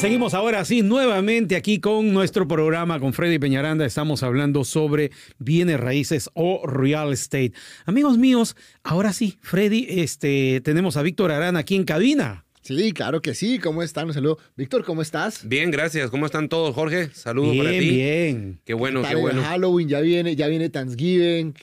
seguimos ahora sí nuevamente aquí con nuestro programa con Freddy Peñaranda. Estamos hablando sobre bienes raíces o real estate. Amigos míos, ahora sí, Freddy, este, tenemos a Víctor Arana aquí en cabina. Sí, claro que sí. ¿Cómo están? Un saludo. Víctor, ¿cómo estás? Bien, gracias. ¿Cómo están todos, Jorge? Saludos bien, para ti. Bien, Qué bueno, ¿Qué qué bueno. Halloween ya viene, ya viene Thanksgiving,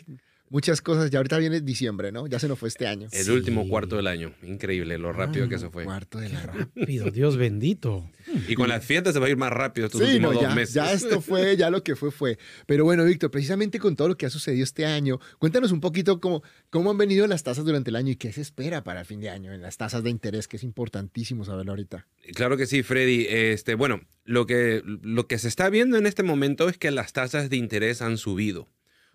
muchas cosas. Ya ahorita viene diciembre, ¿no? Ya se nos fue este año. El último cuarto del año. Increíble lo rápido Ah, que se fue. Cuarto de la Rápido, Dios bendito. Y con las fiestas se va a ir más rápido estos Sí, últimos no, dos meses. ya esto fue, ya lo que fue, fue. Pero bueno, Víctor, precisamente con todo lo que ha sucedido este año, cuéntanos un poquito cómo, cómo han venido las tasas durante el año y qué se espera para el fin de año en las tasas de interés, que es importantísimo saberlo ahorita. Claro que sí, Freddy. Este, bueno, lo que, lo que se está viendo en este momento es que las tasas de interés han subido.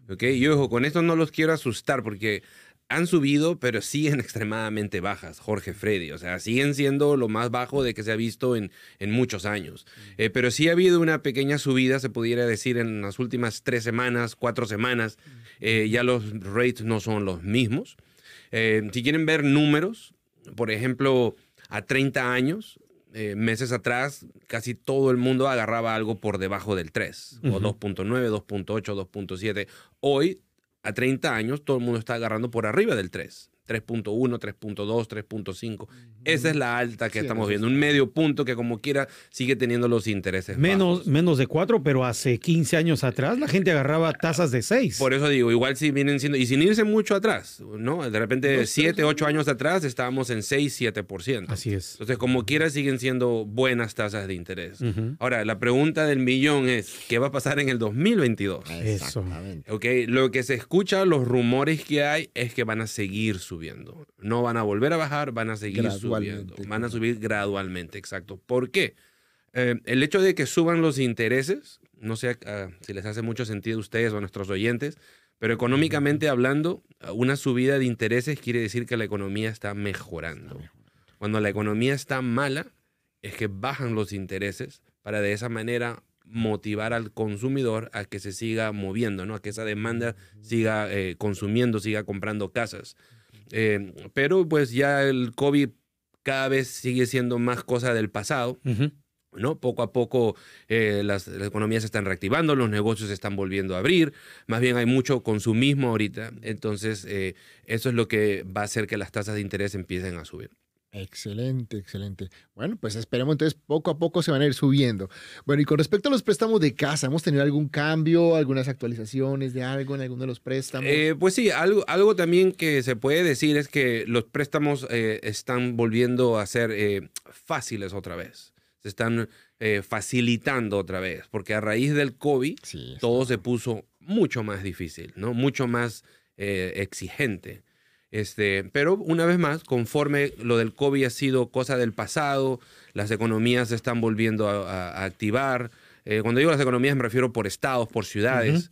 ¿Ok? Y ojo, con esto no los quiero asustar porque han subido, pero siguen extremadamente bajas, Jorge Freddy. O sea, siguen siendo lo más bajo de que se ha visto en, en muchos años. Eh, pero sí ha habido una pequeña subida, se pudiera decir, en las últimas tres semanas, cuatro semanas. Eh, ya los rates no son los mismos. Eh, si quieren ver números, por ejemplo, a 30 años, eh, meses atrás, casi todo el mundo agarraba algo por debajo del 3, o 2.9, 2.8, 2.7. Hoy, a 30 años, todo el mundo está agarrando por arriba del 3. 3.1, 3.2, 3.5. Esa es la alta que Sí, estamos viendo. Un medio punto que como quiera sigue teniendo los intereses Menos, bajos. menos de cuatro, pero hace 15 años atrás la gente agarraba tasas de seis. Por eso digo, igual si vienen siendo, y sin irse mucho atrás, ¿no? De repente, Dos, 7, tres, 8 años atrás estábamos en 6, 7%. Así es. Entonces, como quiera, siguen siendo buenas tasas de interés. Ahora, la pregunta del millón es, ¿qué va a pasar en el 2022? Eso. Exactamente. Ok, lo que se escucha, los rumores que hay es que van a seguir subiendo. No van a volver a bajar, van a seguir subiendo. Van a subir gradualmente, exacto. ¿Por qué? Eh, el hecho de que suban los intereses, no sé ah, si les hace mucho sentido a ustedes o a nuestros oyentes, pero económicamente hablando, una subida de intereses quiere decir que la economía está mejorando. Cuando la economía está mala, es que bajan los intereses para de esa manera motivar al consumidor a que se siga moviendo, ¿no? a que esa demanda siga eh, consumiendo, siga comprando casas. Eh, pero pues ya el COVID cada vez sigue siendo más cosa del pasado. ¿no? Poco a poco eh, las, las economías se están reactivando, los negocios se están volviendo a abrir, más bien hay mucho consumismo ahorita, entonces eh, eso es lo que va a hacer que las tasas de interés empiecen a subir. Excelente, excelente. Bueno, pues esperemos entonces poco a poco se van a ir subiendo. Bueno, y con respecto a los préstamos de casa, ¿hemos tenido algún cambio, algunas actualizaciones de algo en alguno de los préstamos? Eh, pues sí, algo, algo también que se puede decir es que los préstamos eh, están volviendo a ser eh, fáciles otra vez, se están eh, facilitando otra vez, porque a raíz del COVID sí, todo se puso mucho más difícil, ¿no? Mucho más exigente. Este, pero una vez más, conforme lo del COVID ha sido cosa del pasado, las economías se están volviendo a, activar. Eh, cuando digo las economías me refiero por estados, por ciudades.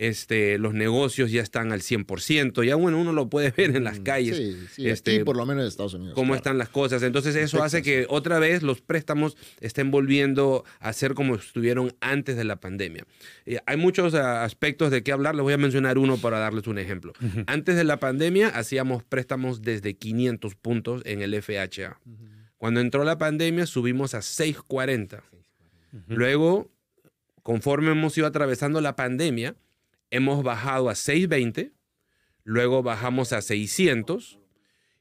Este, los negocios ya están al 100%. Ya bueno, uno lo puede ver en las calles. Sí, sí, este, aquí por lo menos en Estados Unidos. cómo claro. están las cosas. Entonces eso hace que otra vez los préstamos estén volviendo a ser como estuvieron antes de la pandemia. Eh, hay muchos ah, aspectos de qué hablar, les voy a mencionar uno para darles un ejemplo. Antes de la pandemia hacíamos préstamos desde 500 puntos en el FHA. Cuando entró la pandemia subimos a 640. Luego, conforme hemos ido atravesando la pandemia, hemos bajado a 620, luego bajamos a 600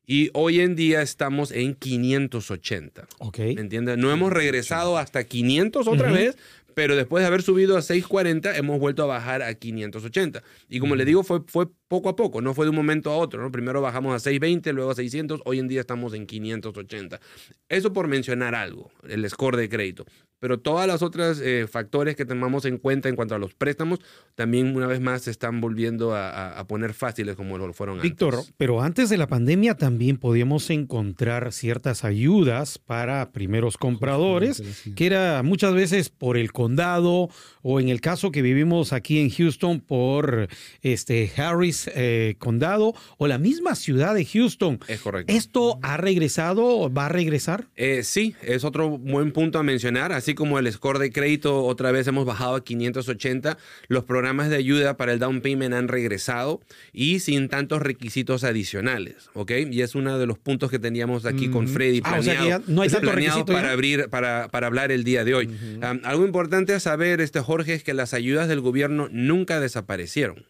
y hoy en día estamos en 580. Ok. ¿Me entiendes? No hemos regresado hasta 500 otra vez, pero después de haber subido a 640, hemos vuelto a bajar a 580. Y como le digo, fue, fue poco a poco, no fue de un momento a otro. ¿no? Primero bajamos a 620, luego a 600, hoy en día estamos en 580. Eso por mencionar algo, el score de crédito. Pero todas las otras eh, factores que tomamos en cuenta en cuanto a los préstamos, también una vez más se están volviendo a, a- a poner fáciles como lo fueron Víctor, antes. pero antes de la pandemia también podíamos encontrar ciertas ayudas para primeros compradores, sí. que era muchas veces por el condado o en el caso que vivimos aquí en Houston por este Harris eh, condado o la misma ciudad de Houston. Es correcto. ¿Esto ha regresado o va a regresar? Eh, sí, es otro buen punto a mencionar. Así así como el score de crédito otra vez hemos bajado a 580, los programas de ayuda para el down payment han regresado y sin tantos requisitos adicionales, ¿ok? Y es uno de los puntos que teníamos aquí con Freddy Ah, o sea que planeado, no hay tanto planeado para ya. abrir, para, para hablar el día de hoy. Um, algo importante a saber, este Jorge, es que las ayudas del gobierno nunca desaparecieron.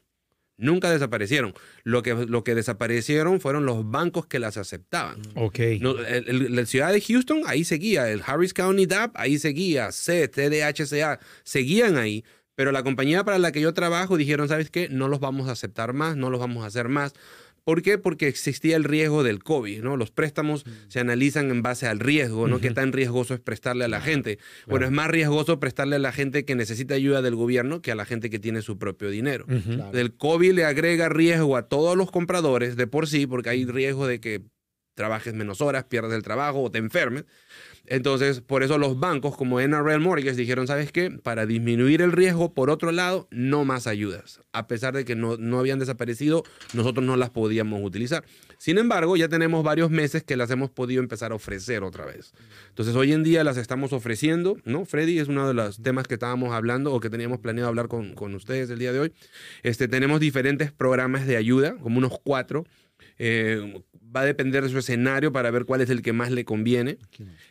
Nunca desaparecieron. Lo que, lo que desaparecieron fueron los bancos que las aceptaban. Ok. No, el- el- la ciudad de Houston, ahí seguía. El Harris County DAP, ahí seguía. C, TDHCA, seguían ahí. Pero la compañía para la que yo trabajo dijeron, ¿sabes qué? No los vamos a aceptar más, no los vamos a hacer más. ¿Por qué? Porque existía el riesgo del COVID, ¿no? Los préstamos se analizan en base al riesgo, ¿no? ¿Qué tan riesgoso es prestarle a la gente? Bueno, es más riesgoso prestarle a la gente que necesita ayuda del gobierno que a la gente que tiene su propio dinero. Claro. El COVID le agrega riesgo a todos los compradores de por sí, porque hay riesgo de que trabajes menos horas, pierdas el trabajo o te enfermes. Entonces, por eso los bancos como NRL Mortgage dijeron, ¿sabes qué? Para disminuir el riesgo, por otro lado, no más ayudas. A pesar de que no, no habían desaparecido, nosotros no las podíamos utilizar. Sin embargo, ya tenemos varios meses que las hemos podido empezar a ofrecer otra vez. Entonces, hoy en día las estamos ofreciendo, ¿no? Freddy es uno de los temas que estábamos hablando o que teníamos planeado hablar con, con ustedes el día de hoy. Este, tenemos diferentes programas de ayuda, como unos cuatro. Eh, va a depender de su escenario para ver cuál es el que más le conviene.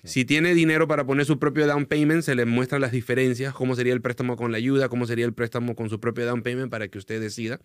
Si tiene dinero para poner su propio down payment, se le muestran las diferencias, cómo sería el préstamo con la ayuda, cómo sería el préstamo con su propio down payment para que usted decida.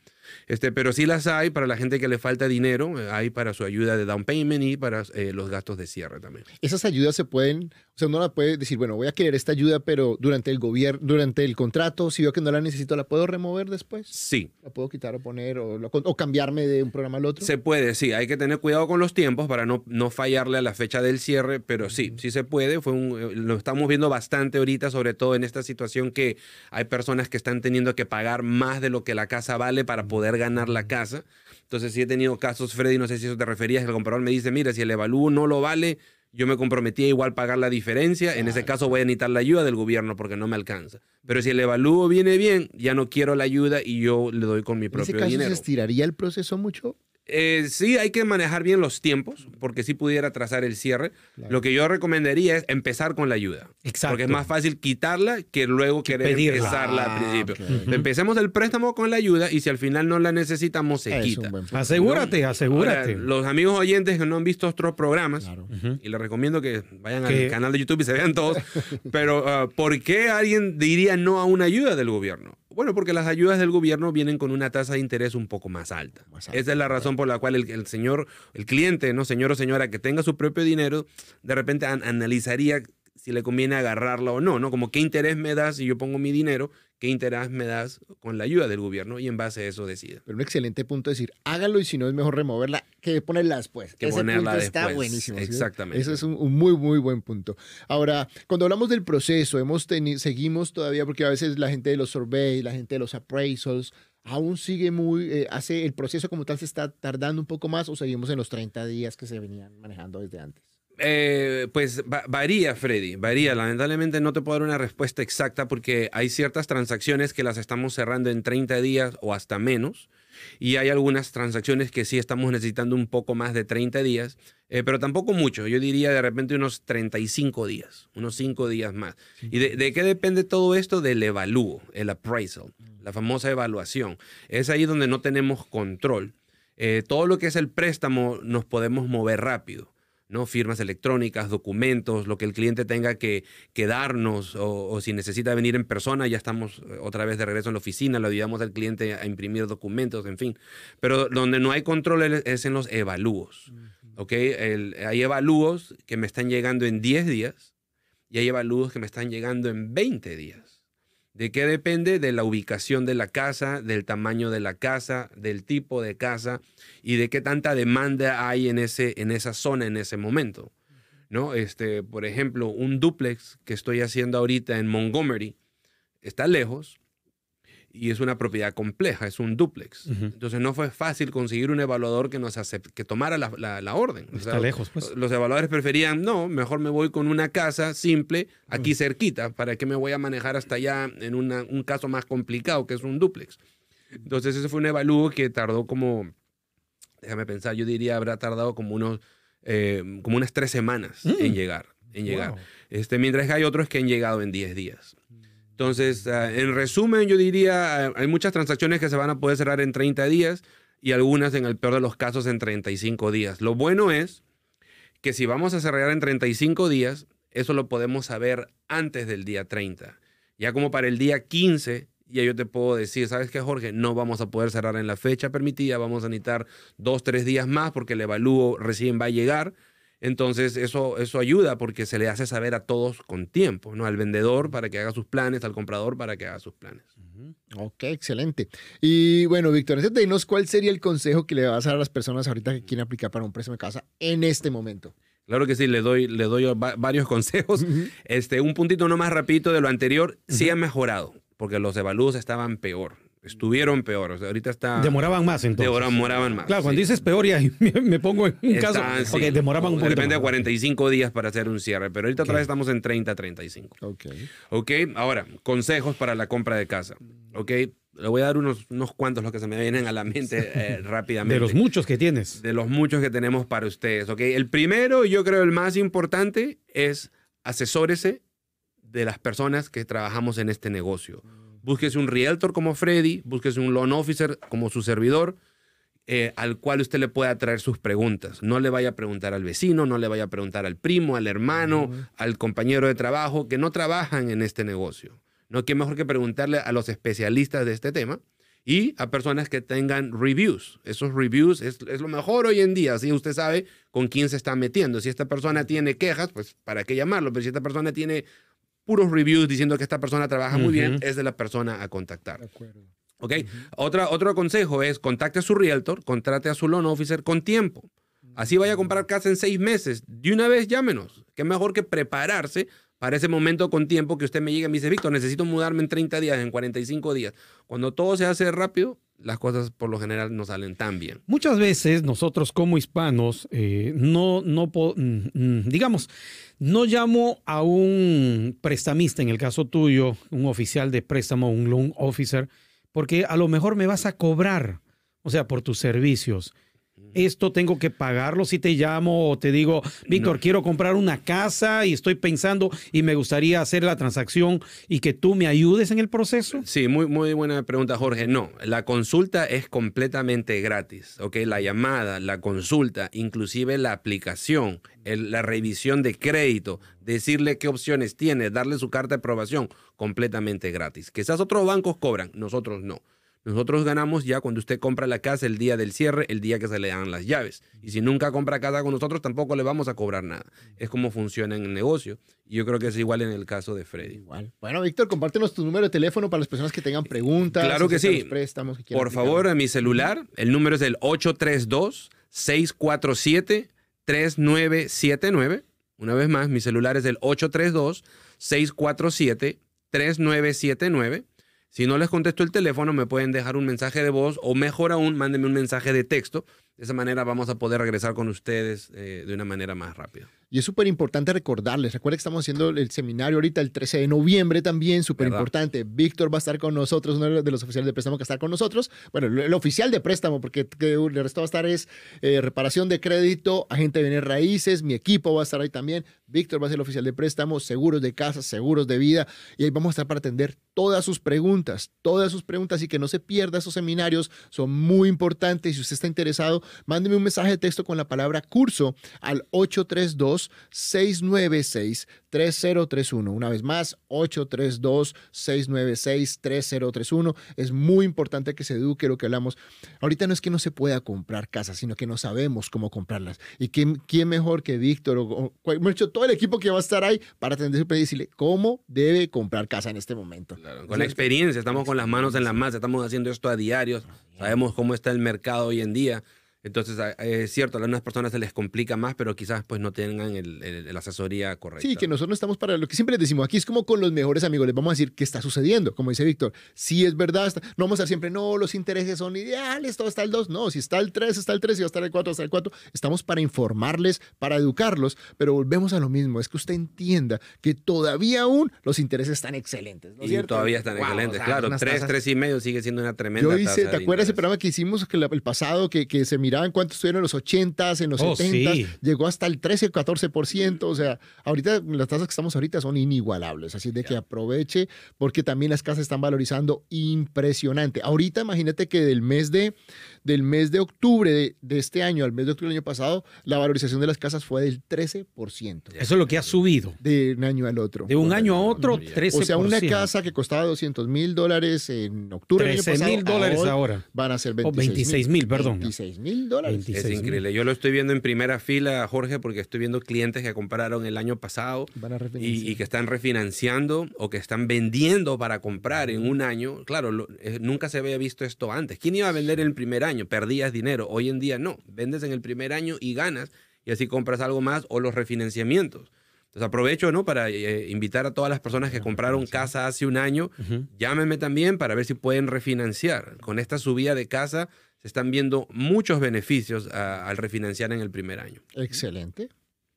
Este, pero sí las hay para la gente que le falta dinero, eh, hay para su ayuda de down payment y para eh, los gastos de cierre también. Esas ayudas se pueden, o sea, uno la puede decir, bueno, voy a querer esta ayuda, pero durante el gobierno, durante el contrato, si veo que no la necesito, ¿la puedo remover después? Sí, ¿La puedo quitar o poner o, o cambiarme de un programa al otro? Se puede, sí. Hay que tener cuidado con los tiempos para no, no fallarle a la fecha del cierre, pero sí, sí se puede. Fue un- eh, lo estamos viendo bastante ahorita, sobre todo en esta situación que hay personas que están teniendo que pagar más de lo que la casa vale para poder ganar la casa. Entonces sí he tenido casos, Freddy, no sé si eso te referías, el comprador me dice, mira, si el evalúo no lo vale, yo me comprometí a igual pagar la diferencia. En ese caso voy a necesitar la ayuda del gobierno porque no me alcanza. Pero si el evalúo viene bien, ya no quiero la ayuda y yo le doy con mi en ese propio caso, dinero. ¿se estiraría el proceso mucho? Eh, sí, hay que manejar bien los tiempos, porque sí pudiera trazar el cierre. Claro. Lo que yo recomendaría es empezar con la ayuda. Exacto. Porque es más fácil quitarla que luego querer pedirla. empezarla Ah, al principio. ok. Empecemos el préstamo con la ayuda y si al final no la necesitamos, se Es quita. Asegúrate, asegúrate. Ahora, los amigos oyentes que no han visto otros programas, Claro. Y les recomiendo que vayan al canal de YouTube y se vean todos. Pero, ah, ¿por qué alguien diría no a una ayuda del gobierno? Bueno, porque las ayudas del gobierno vienen con una tasa de interés un poco más alta. Más alta, Esa es la razón por la cual el, el señor, el cliente, ¿no? Señor o señora que tenga su propio dinero, de repente an- analizaría si le conviene agarrarla o no, ¿no? Como qué interés me das si yo pongo mi dinero, qué interés me das con la ayuda del gobierno y en base a eso decida. Pero un excelente punto es decir, hágalo y si no es mejor removerla que ponerla después. Que Ese ponerla punto está después, buenísimo. ¿sí? exactamente. Ese es un, un muy, muy buen punto. Ahora, cuando hablamos del proceso, hemos seguimos todavía, porque a veces la gente de los surveys, la gente de los appraisals, aún sigue muy, eh, hace el proceso como tal se está tardando un poco más o seguimos en los 30 días que se venían manejando desde antes. Eh, pues va- varía, Freddy, varía. Lamentablemente no te puedo dar una respuesta exacta porque hay ciertas transacciones que las estamos cerrando en 30 días o hasta menos. Y hay algunas transacciones que sí estamos necesitando un poco más de 30 días, eh, pero tampoco mucho. Yo diría de repente unos 35 días, unos 5 días más. ¿Y de, de qué depende todo esto? Del evalúo, el appraisal, la famosa evaluación. Es ahí donde no tenemos control. Eh, todo lo que es el préstamo nos podemos mover rápido. ¿No? Firmas electrónicas, documentos, lo que el cliente tenga que, que darnos o, o si necesita venir en persona, ya estamos eh, otra vez de regreso en la oficina, le ayudamos al cliente a imprimir documentos, en fin. Pero donde no hay control es- es en los evalúos. ¿ok? El- hay evalúos que me están llegando en 10 días y hay evalúos que me están llegando en 20 días. ¿De qué depende? De la ubicación de la casa, del tamaño de la casa, del tipo de casa y de qué tanta demanda hay en, ese, en esa zona en ese momento. ¿no? Este, por ejemplo, un duplex que estoy haciendo ahorita en Montgomery está lejos y es una propiedad compleja, es un duplex. Ujú. Entonces no fue fácil conseguir un evaluador que nos acep- que tomara la, la- la orden. O Está sea, lejos, pues. los evaluadores preferían, no, mejor me voy con una casa simple, aquí cerquita, ¿para qué me voy a manejar hasta allá en una- un caso más complicado que es un duplex? Entonces ese fue un evalúo que tardó como, déjame pensar, yo diría habrá tardado como unos, eh, como unas tres semanas Mm. en llegar. en llegar. Wow. Este, mientras que hay otros que han llegado en 10 días. Entonces, ah, en resumen, yo diría, ah, hay muchas transacciones que se van a poder cerrar en 30 días y algunas, en el peor de los casos, en 35 días. Lo bueno es que si vamos a cerrar en 35 días, eso lo podemos saber antes del día 30. Ya como para el día 15, ya yo te puedo decir, ¿sabes qué, Jorge? No vamos a poder cerrar en la fecha permitida, vamos a necesitar dos, tres días más porque el evalúo recién va a llegar. Entonces, eso, eso ayuda porque se le hace saber a todos con tiempo, ¿no? Al vendedor para que haga sus planes, al comprador para que haga sus planes. Ok, excelente. Y bueno, Víctor, antes de irnos, ¿cuál sería el consejo que le vas a dar a las personas ahorita que quieren aplicar para un préstamo de casa en este momento? Claro que sí, le doy, le doy va- varios consejos. Este, un puntito no más rapidito de lo anterior, sí ha mejorado, porque los evalúos estaban peor, estuvieron peor. O sea, ahorita está... Demoraban más entonces. Demoraban, demoraban más. Claro, cuando sí. dices peor, ya me, me pongo en un caso. Sí. Porque demoraban un De poquito. repente más. 45 días para hacer un cierre, pero ahorita otra Ok. vez estamos en 30, 35. Ok. Ok, ahora, consejos para la compra de casa. Ok, le voy a dar unos, unos cuantos los que se me vienen a la mente eh, rápidamente. De los muchos que tienes. de los muchos que tenemos para ustedes. ¿ok? El primero, yo creo el más importante, es asesórese de las personas que trabajamos en este negocio. Búsquese un realtor como Freddy, búsquese un loan officer como su servidor, eh, al cual usted le pueda traer sus preguntas. No le vaya a preguntar al vecino, no le vaya a preguntar al primo, al hermano, al compañero de trabajo que no trabajan en este negocio. No, qué mejor que preguntarle a los especialistas de este tema y a personas que tengan reviews. Esos reviews es, es lo mejor hoy en día. Así usted sabe con quién se está metiendo. Si esta persona tiene quejas, pues para qué llamarlo. Pero si esta persona tiene puros reviews diciendo que esta persona trabaja muy bien, es de la persona a contactar. De acuerdo. ¿Ok? Otra, otro consejo es contacte a su realtor, contrate a su loan officer con tiempo. Así vaya a comprar casa en seis meses. De una vez llámenos. Qué mejor que prepararse para ese momento con tiempo que usted me llegue y me dice, Víctor, necesito mudarme en 30 días, en 45 días. Cuando todo se hace rápido, las cosas por lo general no salen tan bien. Muchas veces nosotros como hispanos, eh, no, no, mm, mm, digamos, no llamo a un prestamista, en el caso tuyo, un oficial de préstamo, un loan officer, porque a lo mejor me vas a cobrar, o sea, por tus servicios. Esto tengo que pagarlo si te llamo o te digo, Víctor, No. quiero comprar una casa y estoy pensando y me gustaría hacer la transacción y que tú me ayudes en el proceso. Sí, muy, muy buena pregunta, Jorge. No, la consulta es completamente gratis, ¿ok? La llamada, la consulta, inclusive la aplicación, el- la revisión de crédito, decirle qué opciones tiene, darle su carta de aprobación, completamente gratis. Quizás otros bancos cobran, nosotros no. Nosotros ganamos ya cuando usted compra la casa el día del cierre, el día que se le dan las llaves. Y si nunca compra casa con nosotros, tampoco le vamos a cobrar nada. Es como funciona en el negocio. Y yo creo que es igual en el caso de Freddy. Igual. Bueno, Víctor, compártenos tu número de teléfono para las personas que tengan preguntas. Claro que sí. préstamos que Por aplicar. favor, a mi celular, el número es el 832-647-3979. Una vez más, mi celular es el 832-647-3979. Si no les contesto el teléfono, me pueden dejar un mensaje de voz o mejor aún, mándenme un mensaje de texto. De esa manera vamos a poder regresar con ustedes eh, de una manera más rápida. Y es súper importante recordarles. Recuerden que estamos haciendo el seminario ahorita el 13 de noviembre también, súper importante. Víctor va a estar con nosotros, uno de los oficiales de préstamo que estar con nosotros. Bueno, el, oficial de préstamo, porque que el resto va a estar es eh, reparación de crédito, agente de bienes raíces, mi equipo va a estar ahí también. Víctor va a ser el oficial de préstamo, seguros de casa, seguros de vida. Y ahí vamos a estar para atender todas sus preguntas, todas sus preguntas y que no se pierda esos seminarios. Son muy importantes. Si usted está interesado, mándeme un mensaje de texto con la palabra curso al 832-696-3031. Una vez más, 832-696-3031. Es muy importante que se eduque lo que hablamos. Ahorita no es que no se pueda comprar casas, sino que no sabemos cómo comprarlas. ¿Y quién, quién mejor que Víctor o, o todo el equipo que va a estar ahí para atender y decirle cómo debe comprar casa en este momento? Con la experiencia, estamos con las manos en la masa, estamos haciendo esto a diario, sabemos cómo está el mercado hoy en día. Entonces, es cierto, a algunas personas se les complica más, pero quizás pues no tengan el, el- la asesoría correcta. Sí, que nosotros no estamos para lo que siempre les decimos. Aquí es como con los mejores amigos. Les vamos a decir qué está sucediendo. Como dice Víctor, si es verdad, está- no vamos a estar siempre, no, los intereses son ideales, todo está el 2. No, si está el 3, está el 3, si va a estar el 4, está el 4. Estamos para informarles, para educarlos, pero volvemos a lo mismo. Es que usted entienda que todavía aún los intereses están excelentes. ¿no es Y cierto? todavía están Wow, excelentes, o sea, claro. unas Tres, tasas- tres y medio sigue siendo una tremenda Yo tasa hice, de ¿te acuerdas ese programa que hicimos que la- el pasado que, que se miraba miraban cuánto estuvieron en los 80s, en los Oh, 70s, sí. llegó hasta el 13, 14%. O sea, ahorita las tasas que estamos ahorita son inigualables. Así de que aproveche porque también las casas están valorizando impresionante. Ahorita imagínate que del mes de, del mes de octubre de, de este año al mes de octubre del año pasado, la valorización de las casas fue del 13% Eso es lo que ha subido. de un año al otro. De un año a otro, 13%. O sea, una casa que costaba 200 mil dólares en octubre del año 13 pasado, mil dólares ahora. van a ser O 26 26,000, perdón. 26 mil dólares. 26 Es mil. increíble. Yo lo estoy viendo en primera fila, Jorge, porque estoy viendo clientes que compraron el año pasado Van a y, y que están refinanciando o que están vendiendo para comprar en un año. Claro, lo- eh, nunca se había visto esto antes. ¿Quién iba a vender en el primer año? Perdías dinero. Hoy en día no. Vendes en el primer año y ganas y así compras algo más o los refinanciamientos. Entonces aprovecho ¿no? para eh, invitar a todas las personas que compraron casa hace un año, Ujú. llámenme también para ver si pueden refinanciar. Con esta subida de casa se están viendo muchos beneficios ah, al refinanciar en el primer año. Excelente.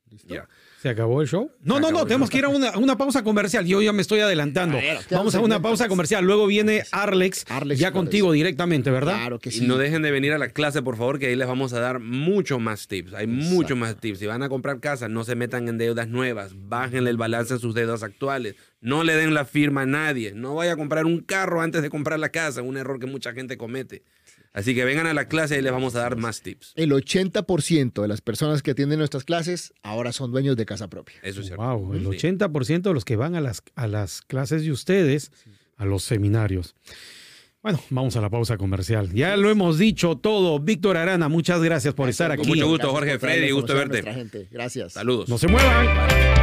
¿Listo? ¿Se acabó el show? No, Se no, no, tenemos que ir a una, una pausa comercial. Yo ya me estoy adelantando. A ver, ¿qué Vamos a una pausa comercial. Luego viene Arlex, Arlex ya contigo directamente, ¿verdad? Claro que Y sí. no dejen de venir a la clase, por favor, que ahí les vamos a dar mucho más tips. Hay mucho Exacto. más tips. Si van a comprar casa, no se metan en deudas nuevas. Bájenle el balance a sus deudas actuales. No le den la firma a nadie. No vaya a comprar un carro antes de comprar la casa. Un error que mucha gente comete. Así que vengan a la clase y les vamos a dar más tips. El 80% de las personas que atienden nuestras clases ahora son dueños de casa propia. Eso es cierto. Wow, el Sí. 80% de los que van a las, a las clases de ustedes, a los seminarios. Bueno, vamos a la pausa comercial. Ya lo hemos dicho todo. Víctor Arana, muchas gracias por estar Con aquí. mucho gusto, Jorge, Freddy, gusto verte. gente. Gracias. Saludos. No se muevan.